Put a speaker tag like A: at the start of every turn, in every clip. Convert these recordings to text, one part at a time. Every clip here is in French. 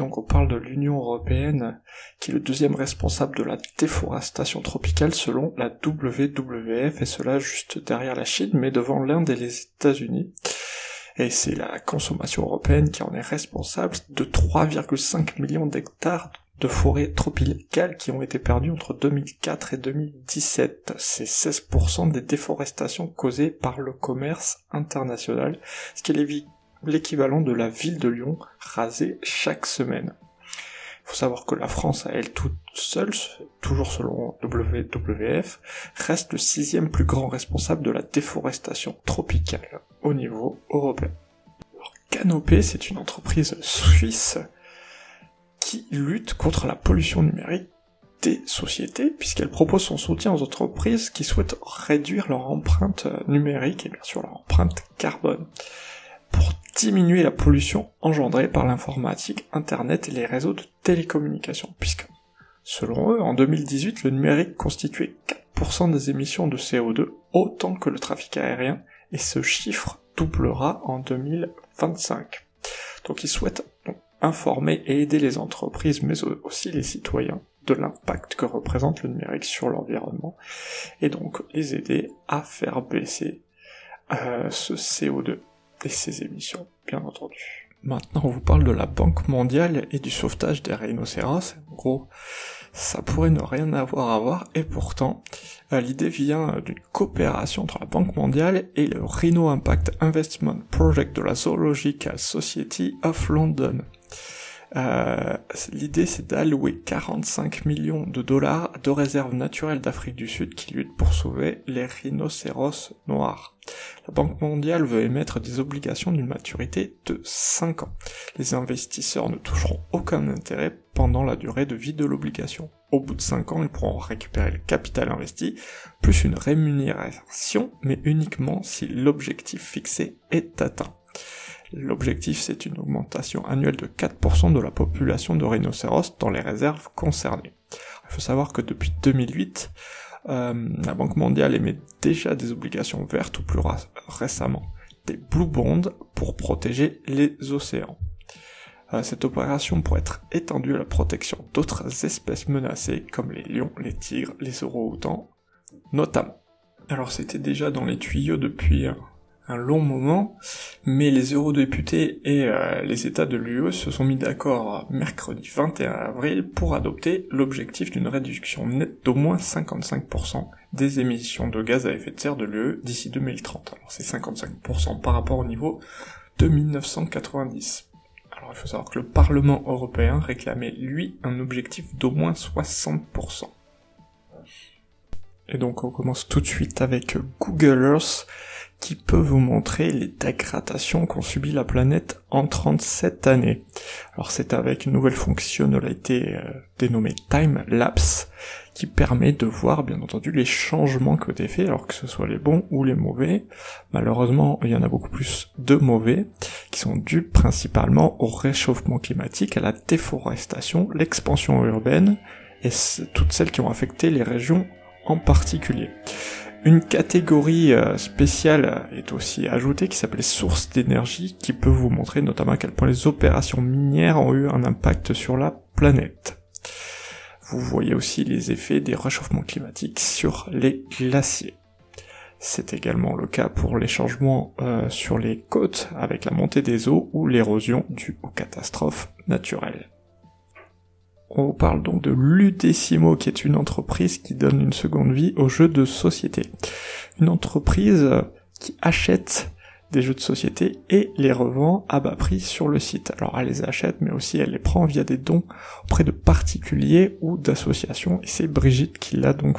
A: Donc on parle de l'Union européenne qui est le deuxième responsable de la déforestation tropicale selon la WWF et cela juste derrière la Chine mais devant l'Inde et les États-Unis. Et c'est la consommation européenne qui en est responsable de 3,5 millions d'hectares de forêts tropicales qui ont été perdues entre 2004 et 2017. C'est 16% des déforestations causées par le commerce international, ce qui est l'équivalent de la ville de Lyon rasée chaque semaine. Il faut savoir que la France, à elle toute seule, toujours selon WWF, reste le sixième plus grand responsable de la déforestation tropicale au niveau européen. Alors, Canopé, c'est une entreprise suisse qui lutte contre la pollution numérique des sociétés, puisqu'elle propose son soutien aux entreprises qui souhaitent réduire leur empreinte numérique et bien sûr leur empreinte carbone, pour diminuer la pollution engendrée par l'informatique, Internet et les réseaux de télécommunications, puisque, selon eux, en 2018, le numérique constituait 4% des émissions de CO2, autant que le trafic aérien, et ce chiffre doublera en 2025. Donc ils souhaitent informer et aider les entreprises, mais aussi les citoyens, de l'impact que représente le numérique sur l'environnement, et donc les aider à faire baisser euh, ce CO2 et ses émissions, bien entendu. Maintenant, on vous parle de la Banque mondiale et du sauvetage des rhinocéros. En gros, ça pourrait ne rien avoir à voir, et pourtant, euh, l'idée vient d'une coopération entre la Banque mondiale et le Rhino Impact Investment Project de la Zoological Society of London. Euh, l'idée c'est d'allouer 45 millions de dollars de réserves naturelles d'Afrique du Sud qui luttent pour sauver les rhinocéros noirs. La Banque mondiale veut émettre des obligations d'une maturité de 5 ans. Les investisseurs ne toucheront aucun intérêt pendant la durée de vie de l'obligation. Au bout de 5 ans, ils pourront récupérer le capital investi, plus une rémunération, mais uniquement si l'objectif fixé est atteint. L'objectif, c'est une augmentation annuelle de 4% de la population de rhinocéros dans les réserves concernées. Il faut savoir que depuis 2008, euh, la Banque mondiale émet déjà des obligations vertes ou plus récemment des blue bonds pour protéger les océans. Euh, cette opération pourrait être étendue à la protection d'autres espèces menacées comme les lions, les tigres, les orang-outans notamment. Alors c'était déjà dans les tuyaux depuis un long moment, mais les eurodéputés et euh, les États de l'UE se sont mis d'accord mercredi 21 avril pour adopter l'objectif d'une réduction nette d'au moins 55% des émissions de gaz à effet de serre de l'UE d'ici 2030. Alors c'est 55% par rapport au niveau de 1990. Alors il faut savoir que le Parlement européen réclamait lui un objectif d'au moins 60%. Et donc on commence tout de suite avec Google Earth qui peut vous montrer les dégradations qu'ont subi la planète en 37 années. Alors c'est avec une nouvelle fonctionnalité euh, dénommée Time Lapse qui permet de voir bien entendu les changements ont été faits, alors que ce soit les bons ou les mauvais. Malheureusement, il y en a beaucoup plus de mauvais, qui sont dus principalement au réchauffement climatique, à la déforestation, l'expansion urbaine, et toutes celles qui ont affecté les régions en particulier. Une catégorie euh, spéciale est aussi ajoutée qui s'appelle sources d'énergie qui peut vous montrer notamment à quel point les opérations minières ont eu un impact sur la planète. Vous voyez aussi les effets des réchauffements climatiques sur les glaciers. C'est également le cas pour les changements euh, sur les côtes avec la montée des eaux ou l'érosion due aux catastrophes naturelles. On parle donc de Ludecimo, qui est une entreprise qui donne une seconde vie aux jeux de société. Une entreprise qui achète des jeux de société et les revend à bas prix sur le site. Alors elle les achète, mais aussi elle les prend via des dons auprès de particuliers ou d'associations, et c'est Brigitte qui l'a donc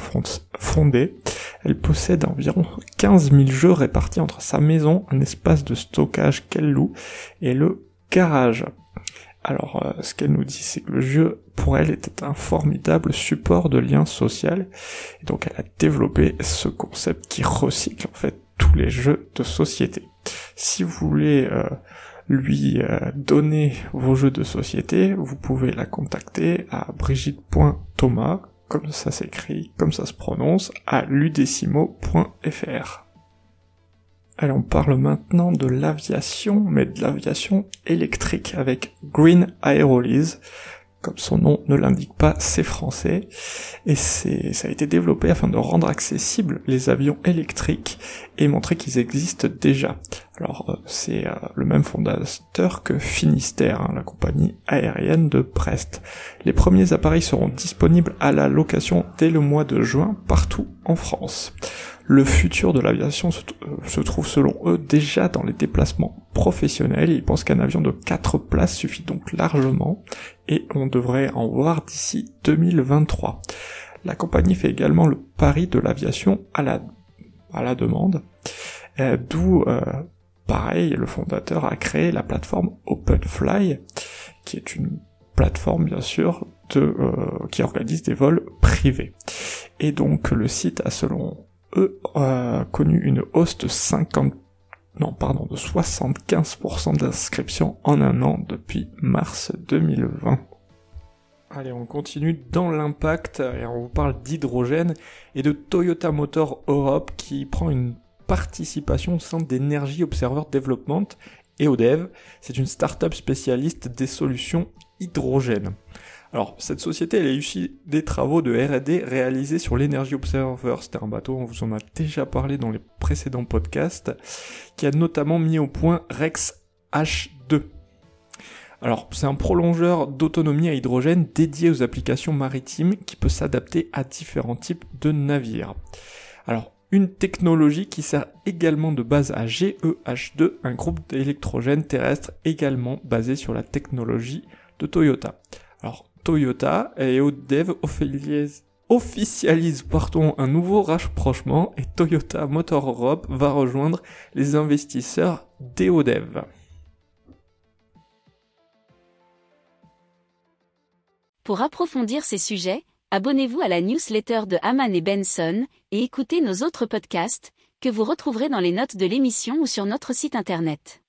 A: fondée. Elle possède environ 15 000 jeux répartis entre sa maison, un espace de stockage qu'elle loue, et le garage. Alors, euh, ce qu'elle nous dit, c'est que le jeu, pour elle, était un formidable support de lien social. Et donc, elle a développé ce concept qui recycle, en fait, tous les jeux de société. Si vous voulez euh, lui euh, donner vos jeux de société, vous pouvez la contacter à brigitte.thomas, comme ça s'écrit, comme ça se prononce, à ludecimo.fr. Allez, on parle maintenant de l'aviation, mais de l'aviation électrique avec Green Aerolease. Comme son nom ne l'indique pas, c'est français. Et c'est, ça a été développé afin de rendre accessibles les avions électriques et montrer qu'ils existent déjà. Alors, euh, c'est euh, le même fondateur que Finistère, hein, la compagnie aérienne de Brest. Les premiers appareils seront disponibles à la location dès le mois de juin partout en France. Le futur de l'aviation euh, se, trouve selon eux déjà dans les déplacements professionnels. Ils pensent qu'un avion de 4 places suffit donc largement et on devrait en voir d'ici 2023. La compagnie fait également le pari de l'aviation à la, demande, euh, d'où euh, pareil le fondateur a créé la plateforme OpenFly, qui est une plateforme bien sûr de, qui organise des vols privés. Et donc le site a selon eux, a connu une hausse de 50, non, pardon, de 75% d'inscriptions en un an depuis mars 2020. Allez, on continue dans l'impact et on vous parle d'hydrogène et de Toyota Motor Europe qui prend une participation au sein d'Energy Observer Development et ODEV. C'est une start-up spécialiste des solutions hydrogène. Alors, cette société, elle a eu des travaux de R&D réalisés sur l'Energy Observer. C'était un bateau, on vous en a déjà parlé dans les précédents podcasts, qui a notamment mis au point Rex H2. Alors, c'est un prolongeur d'autonomie à hydrogène dédié aux applications maritimes qui peut s'adapter à différents types de navires. Alors, une technologie qui sert également de base à GEH2, un groupe d'électrogène terrestre également basé sur la technologie de Toyota. Alors, Toyota et ODEV officialisent un nouveau rapprochement et Toyota Motor Europe va rejoindre les investisseurs d'EODEV.
B: Pour approfondir ces sujets, abonnez-vous à la newsletter de Haman et Benson et écoutez nos autres podcasts que vous retrouverez dans les notes de l'émission ou sur notre site internet.